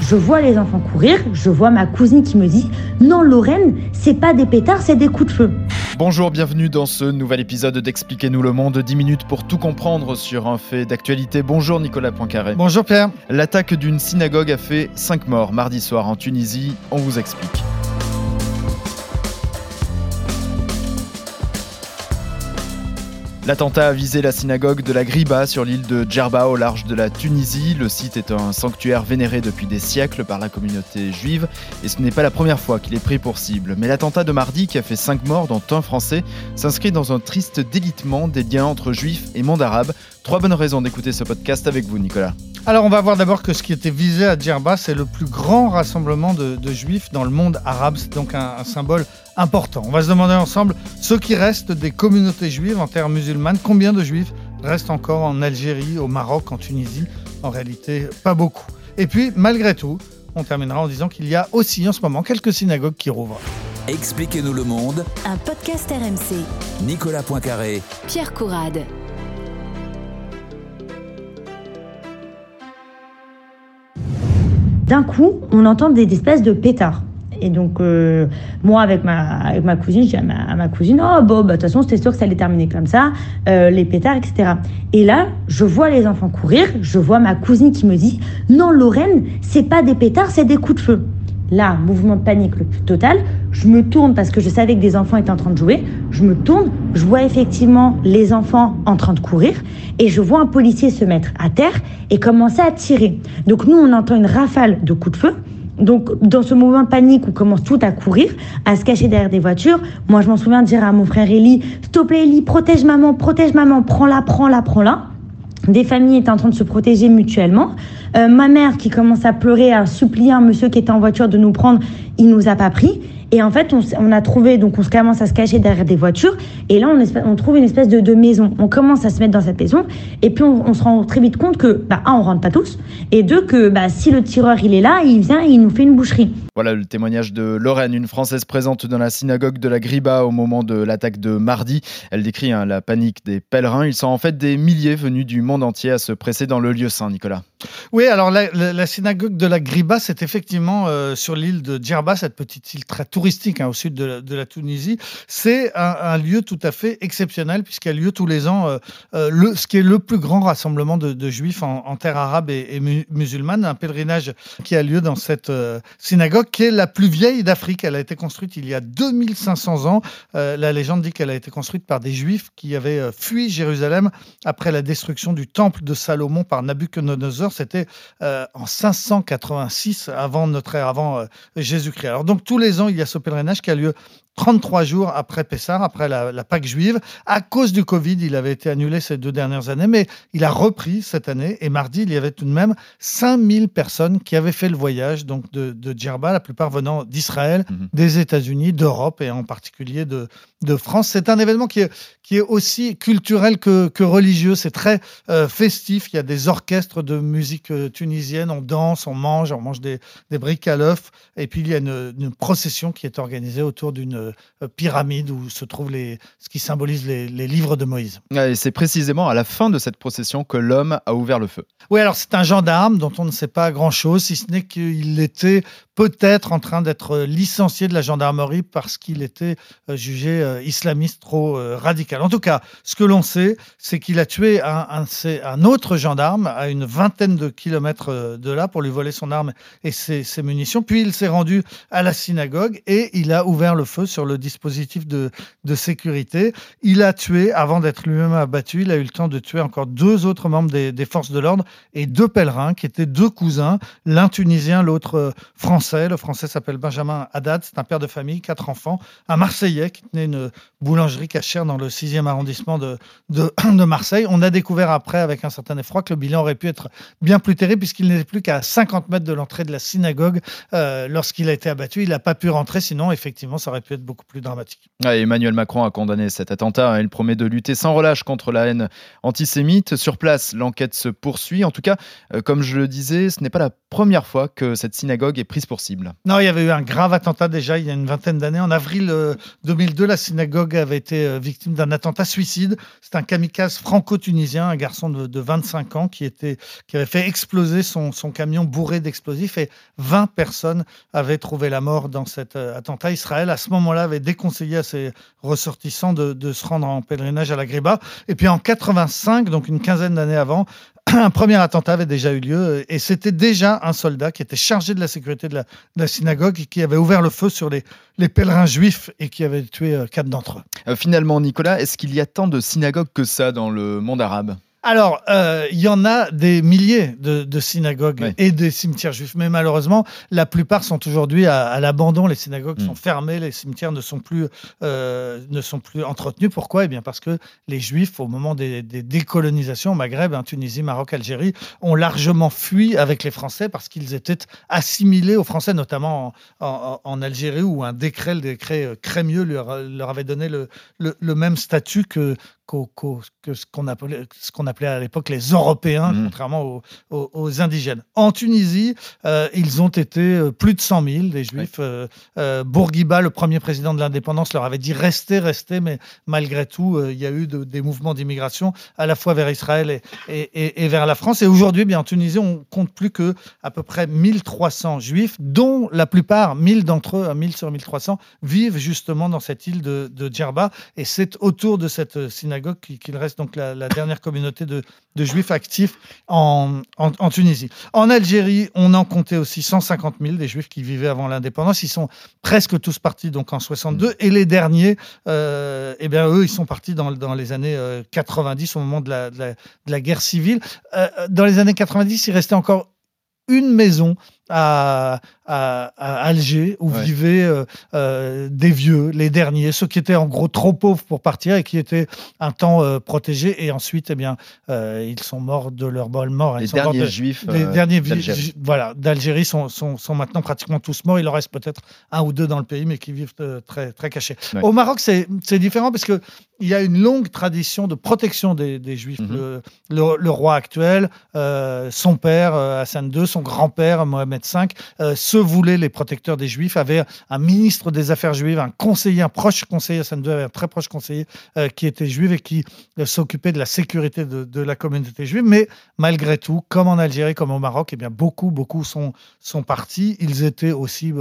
Je vois les enfants courir, je vois ma cousine qui me dit Non, Lorraine, c'est pas des pétards, c'est des coups de feu. Bonjour, bienvenue dans ce nouvel épisode d'Expliquez-nous le monde. 10 minutes pour tout comprendre sur un fait d'actualité. Bonjour Nicolas Poincaré. Bonjour Pierre. L'attaque d'une synagogue a fait 5 morts mardi soir en Tunisie. On vous explique. L'attentat a visé la synagogue de la Griba sur l'île de Djerba au large de la Tunisie. Le site est un sanctuaire vénéré depuis des siècles par la communauté juive et ce n'est pas la première fois qu'il est pris pour cible. Mais l'attentat de mardi qui a fait 5 morts dont un français s'inscrit dans un triste délitement des liens entre juifs et monde arabe. Trois bonnes raisons d'écouter ce podcast avec vous Nicolas. Alors on va voir d'abord que ce qui était visé à Djerba, c'est le plus grand rassemblement de, juifs dans le monde arabe. C'est donc un, un, symbole important. On va se demander ensemble ce qui reste des communautés juives en terre musulmane. Combien de juifs restent encore en Algérie, au Maroc, en Tunisie? En réalité, pas beaucoup. Et puis, malgré tout, on terminera en disant qu'il y a aussi en ce moment quelques synagogues qui rouvrent. Expliquez-nous le monde. Un podcast RMC. Nicolas Poincaré. Pierre Courade. D'un coup, on entend des espèces de pétards. Et donc, euh, moi, avec ma, avec ma cousine, je dis à ma, cousine, oh, bon, bah, de toute façon, c'était sûr que ça allait terminer comme ça, euh, les pétards, etc. Et là, je vois les enfants courir, je vois ma cousine qui me dit, non, Lorraine, c'est pas des pétards, c'est des coups de feu. Là, mouvement de panique le plus total. Je me tourne parce que je savais que des enfants étaient en train de jouer. Je me tourne, je vois effectivement les enfants en train de courir et je vois un policier se mettre à terre et commencer à tirer. Donc nous, on entend une rafale de coups de feu. Donc, dans ce mouvement de panique, on commence tout à courir, à se cacher derrière des voitures. Moi, je m'en souviens de dire à mon frère Eli, s'il te Eli, protège maman, protège maman, prends-la, prends-la, prends-la. Des familles étaient en train de se protéger mutuellement. Euh, ma mère qui commence à pleurer, à supplier un monsieur qui était en voiture de nous prendre, il nous a pas pris. Et en fait, on, a trouvé, donc on commence à se cacher derrière des voitures. Et là, on, on trouve une espèce de, maison. On commence à se mettre dans cette maison. Et puis, on, se rend très vite compte que, bah, un, on rentre pas tous. Et deux, que bah, si le tireur, il est là, il vient et il nous fait une boucherie. Voilà le témoignage de Lorraine, une Française présente dans la synagogue de la Griba au moment de l'attaque de mardi. Elle décrit hein, la panique des pèlerins. Ils sont en fait des milliers venus du monde entier à se presser dans le lieu saint, Nicolas. Oui, alors la, synagogue de la Griba, c'est effectivement euh, sur l'île de Djerba, cette petite île très touristique hein, au sud de, la Tunisie. C'est un, lieu tout à fait exceptionnel puisqu'il y a lieu tous les ans euh, euh, le, ce qui est le plus grand rassemblement de, juifs en, terre arabe et, musulmane, un pèlerinage qui a lieu dans cette synagogue qui est la plus vieille d'Afrique. Elle a été construite il y a 2500 ans. la légende dit qu'elle a été construite par des juifs qui avaient fui Jérusalem après la destruction du temple de Salomon par Nabucodonosor c'était euh, en 586 avant notre ère, avant euh, Jésus-Christ. Alors donc tous les ans, il y a ce pèlerinage qui a lieu 33 jours après Pessah, après la, Pâque juive. À cause du Covid, il avait été annulé ces deux dernières années, mais il a repris cette année. Et mardi, il y avait tout de même 5000 personnes qui avaient fait le voyage donc de, de Djerba, la plupart venant d'Israël, mhm. des États-Unis, d'Europe et en particulier de, de France. C'est un événement qui est, qui est aussi culturel que, que religieux. C'est très euh, festif. Il y a des orchestres de musique euh, tunisienne. On danse, on mange, on mange des, des briques à l'œuf. Et puis il y a une, une procession qui est organisée autour d'une pyramide où se trouvent les, ce qui symbolise les, livres de Moïse. Et c'est précisément à la fin de cette procession que l'homme a ouvert le feu. Oui, alors c'est un gendarme dont on ne sait pas grand-chose, si ce n'est qu'il était peut-être en train d'être licencié de la gendarmerie parce qu'il était euh, jugé euh, islamiste trop radical. En tout cas, ce que l'on sait, c'est qu'il a tué un, autre gendarme à une vingtaine de kilomètres de là pour lui voler son arme et ses, munitions. Puis il s'est rendu à la synagogue et il a ouvert le feu sur le dispositif de, sécurité. Il a tué, avant d'être lui-même abattu, il a eu le temps de tuer encore deux autres membres des forces de l'ordre et deux pèlerins qui étaient deux cousins, l'un tunisien, l'autre français. Le français s'appelle Benjamin Haddad, c'est un père de famille, quatre enfants, un Marseillais qui tenait une boulangerie cachère dans le 6e arrondissement de, de, de Marseille. On a découvert après, avec un certain effroi, que le bilan aurait pu être bien plus terrible puisqu'il n'était plus qu'à 50 mètres de l'entrée de la synagogue euh, lorsqu'il a été abattu. Il n'a pas pu rentrer, sinon effectivement ça aurait pu être beaucoup plus dramatique. Ouais, Emmanuel Macron a condamné cet attentat. hein. Il promet de lutter sans relâche contre la haine antisémite. Sur place, l'enquête se poursuit. En tout cas, euh, comme je le disais, ce n'est pas la première fois que cette synagogue est prise pour Non, il y avait eu un grave attentat déjà il y a une vingtaine d'années. En avril euh, 2002, la synagogue avait été euh, victime d'un attentat suicide. C'est un kamikaze franco-tunisien, un garçon de, de 25 ans qui, était, qui avait fait exploser son, son camion bourré d'explosifs et 20 personnes avaient trouvé la mort dans cet euh, attentat. Israël, à ce moment-là, avait déconseillé à ses ressortissants de, de se rendre en pèlerinage à la Griba. Et puis en 85, donc une quinzaine d'années avant, un premier attentat avait déjà eu lieu et c'était déjà un soldat qui était chargé de la sécurité de la, synagogue et qui avait ouvert le feu sur les, les pèlerins juifs et qui avait tué euh, quatre d'entre eux. Euh, finalement, Nicolas, est-ce qu'il y a tant de synagogues que ça dans le monde arabe? Alors, euh, il y en a des milliers de, de synagogues et des cimetières juifs, mais malheureusement, la plupart sont aujourd'hui à, à l'abandon. Les synagogues Mm. sont fermées, les cimetières ne sont plus, euh, ne sont plus entretenus. Pourquoi? Eh bien, parce que les juifs, au moment des, des décolonisations au Maghreb, hein, Tunisie, Maroc, Algérie, ont largement fui avec les Français parce qu'ils étaient assimilés aux Français, notamment en, en- en Algérie, où un décret, le décret euh, Crémieux, leur, leur avait donné le, le- le même statut que, ce qu'on appelait, ce qu'on appelait à l'époque les Européens, Mhm. contrairement aux, aux- aux indigènes. En Tunisie, euh, ils ont été euh, plus de 100 000, des Juifs. Euh, euh, Bourguiba, le premier président de l'indépendance, leur avait dit restez, restez, mais malgré tout, il y a eu de- des mouvements d'immigration à la fois vers Israël et, et- et- et vers la France. Et aujourd'hui, eh bien en Tunisie, on compte plus que à peu près 1300 Juifs, dont la plupart, 1000 d'entre eux, 1000 sur 1300, vivent justement dans cette île de, de Djerba. Et c'est autour de cette synagogue qu'il qu'il reste donc la, la dernière communauté de, de juifs actifs en, en- en Tunisie. En Algérie, on en comptait aussi 150 000 des juifs qui vivaient avant l'indépendance. Ils sont presque tous partis donc en 62. Et les derniers, euh, eh bien, eux, ils sont partis dans, dans les années euh, 90, au moment de la, de la- de la guerre civile. Euh, dans les années 90, il restait encore une maison à, à- à Alger où Ouais. vivaient euh, euh, des vieux, les derniers, ceux qui étaient en gros trop pauvres pour partir et qui étaient un temps euh, protégés. Et ensuite, eh bien, ils sont morts de leur bol mort. Les derniers de- juifs les derniers ju- voilà, d'Algérie sont, sont, sont maintenant pratiquement tous morts. Il en reste peut-être un ou deux dans le pays, mais qui vivent très, très cachés. Ouais. Au Maroc, c'est différent parce que il y a une longue tradition de protection des, des Juifs. Mhm. le, le- le roi actuel, son père Hassan II, son grand-père Mohamed Euh, se voulaient les protecteurs des Juifs, avaient un ministre des Affaires juives, un conseiller, un proche conseiller, II avait un très proche conseiller euh, qui était juif et qui euh, s'occupait de la sécurité de, la communauté juive. Mais malgré tout, comme en Algérie, comme au Maroc, eh bien, beaucoup, beaucoup sont, partis. Ils étaient aussi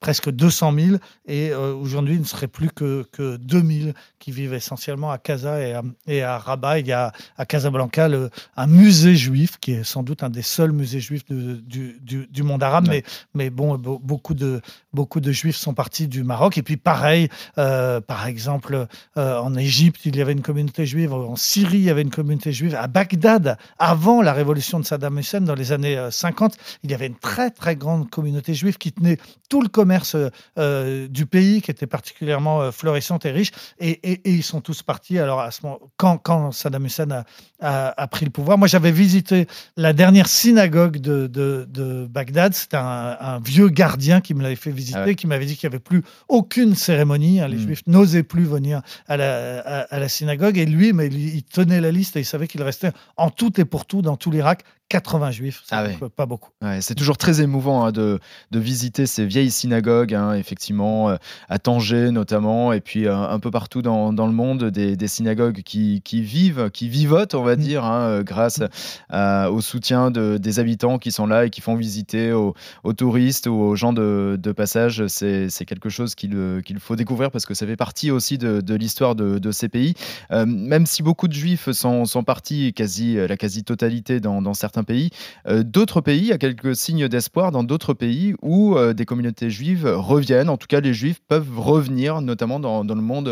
presque 200 000 et aujourd'hui, il ne serait plus que, que 2000 qui vivent essentiellement à Casa et à, Rabat. Il y a à Casablanca un musée juif qui est sans doute un des seuls musées juifs du monde arabe. Ouais. Mais, mais bon, be- beaucoup de, beaucoup de juifs sont partis du Maroc. Et puis pareil, euh, par exemple, euh, en Égypte, il y avait une communauté juive. En Syrie, il y avait une communauté juive. À Bagdad, avant la révolution de Saddam Hussein, dans les années euh, 50, il y avait une très, très grande communauté juive qui tenait tout le commerce euh, du pays, qui était particulièrement euh, florissante et riche. Et, et- et ils sont tous partis. Alors, à ce moment, quand, quand Saddam Hussein a, a- a pris le pouvoir, moi, j'avais visité la dernière synagogue de, de- de Bagdad. C'était un, un vieux gardien qui me l'avait fait visiter, Ah ouais. qui m'avait dit qu'il n'y avait plus aucune cérémonie. hein. les Mm. juifs n'osaient plus venir à la, à, à la synagogue. Et lui, mais il, il tenait la liste et il savait qu'il restait en tout et pour tout dans tout l'Irak 80 juifs. C'est Ah ouais. pas beaucoup. Ouais, c'est toujours très émouvant hein, de, de visiter ces vieilles synagogues, hein, effectivement, euh, à Tanger notamment, et puis euh, un peu partout dans, dans le monde, des, des synagogues qui, qui vivent, qui vivotent, on va Mm. dire, hein, euh, grâce à- au soutien de, des habitants qui sont là et qui font visiter aux, aux touristes ou aux gens de, de passage. C'est quelque chose qu'il faut découvrir parce que ça fait partie aussi de, l'histoire de, de ces pays. Euh, même si beaucoup de juifs sont, sont partis, quasi, la quasi-totalité dans, dans certains pays, euh, d'autres pays, il y a quelques signes d'espoir dans d'autres pays où euh, des communautés juives reviennent. En tout cas, les juifs peuvent revenir, notamment dans, dans le monde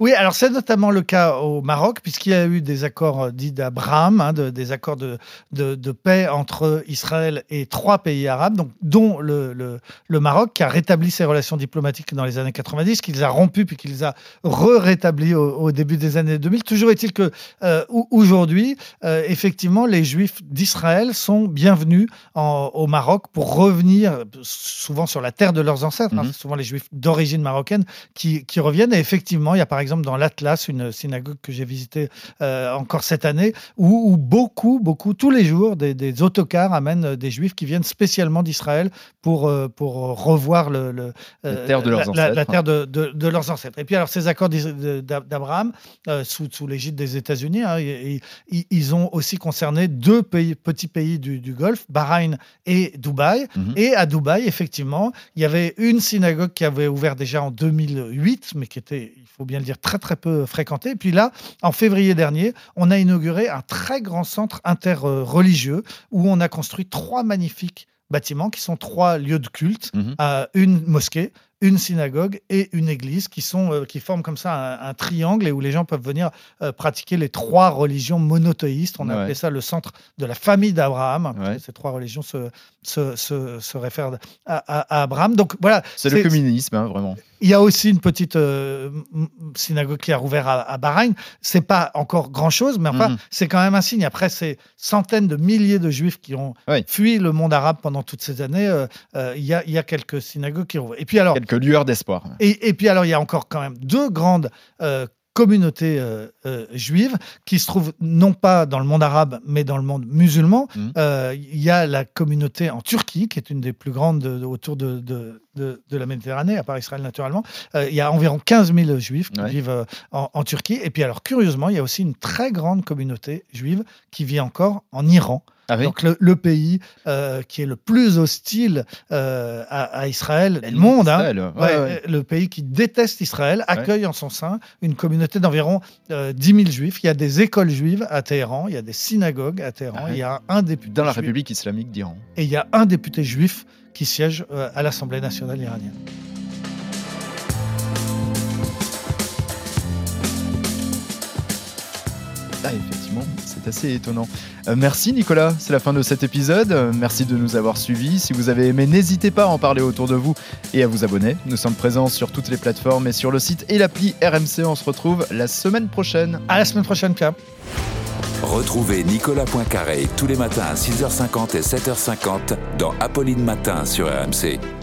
Oui, alors c'est notamment le cas au Maroc, puisqu'il y a eu des accords euh, dits d'Abraham, hein, de- des accords de, de, de paix entre Israël et trois pays arabes, donc, dont le, le, le Maroc, qui a rétabli ses relations diplomatiques dans les années 90, qu'il a rompu, puis qu'il a re-rétabli au, au début des années 2000. Toujours est-il que euh, au- aujourd'hui, euh, effectivement, les Juifs d'Israël sont bienvenus en- au Maroc pour revenir souvent sur la terre de leurs ancêtres. hein. Mhm. C'est souvent les Juifs d'origine marocaine qui, qui reviennent. Et effectivement, il y a par exemple dans l'Atlas une synagogue que j'ai visitée euh, encore cette année où, où beaucoup, beaucoup, tous les jours, des, des autocars amènent euh, des Juifs qui viennent spécialement d'Israël pour, euh, pour revoir le, le, La terre de leurs la- la- la ancêtres. terre de, de- de leurs ancêtres. Et puis alors ces accords d'Abraham, sous, sous l'égide des États-Unis, hein, ils- ils ont aussi concerné deux pays, petits pays du, du Golfe, Bahreïn et Dubaï. Mhm. Et à Dubaï, effectivement, il y avait une synagogue qui avait ouvert déjà en 2008, mais qui était, il faut bien le dire, très très peu fréquentée. Et puis là, en février dernier, on a inauguré un très grand centre interreligieux où on a construit trois magnifiques bâtiments qui sont trois lieux de culte, Mhm. euh, une mosquée, une synagogue et une église qui sont euh, qui forment comme ça un, un triangle et où les gens peuvent venir euh, pratiquer les trois religions monothéistes. On a Ouais. appelé ça le centre de la famille d'Abraham. Ouais. Ces trois religions se, se, se, se réfèrent à, à- à Abraham. Donc voilà, C'est le communisme, hein, vraiment. il y a aussi une petite euh, synagogue qui a rouvert à, à Bahreïn. C'est pas encore grand chose, mais enfin, Mhm. c'est quand même un signe. Après ces centaines de milliers de juifs qui ont Oui. fui le monde arabe pendant toutes ces années, euh, euh, il y, a, il y a quelques synagogues qui rouvrent. Et puis alors, Quelques lueurs d'espoir. et, et puis alors, il y a encore quand même deux grandes euh, communautés euh, euh, juives qui se trouvent non pas dans le monde arabe, mais dans le monde musulman. Euh, Il y a la communauté en Turquie, qui est une des plus grandes de- de- autour de, de, de- de la Méditerranée, à part Israël naturellement. Euh, il y a environ 15 000 juifs qui Ouais. vivent euh, en, en Turquie. Et puis alors, curieusement, il y a aussi une très grande communauté juive qui vit encore en Iran. Ah oui Donc le, le pays euh, qui est le plus hostile euh, à, à Israël, du monde, hein. Israël, ouais, Ouais, ouais. le pays qui déteste Israël accueille en son sein une communauté d'environ euh, 10 000 juifs. Il y a des écoles juives à Téhéran, il y a des synagogues à Téhéran, Ah il y a un député Dans la juif- République islamique d'Iran. et il y a un député juif qui siège euh, à l'Assemblée nationale iranienne. C'est assez étonnant. Euh, merci Nicolas, c'est la fin de cet épisode. Euh, merci de nous avoir suivis. Si vous avez aimé, n'hésitez pas à en parler autour de vous et à vous abonner. Nous sommes présents sur toutes les plateformes et sur le site et l'appli RMC. On se retrouve la semaine prochaine. À la semaine prochaine, Pierre. Retrouvez Nicolas Poincaré tous les matins à 6h50 et 7h50 dans Apolline Matin sur RMC.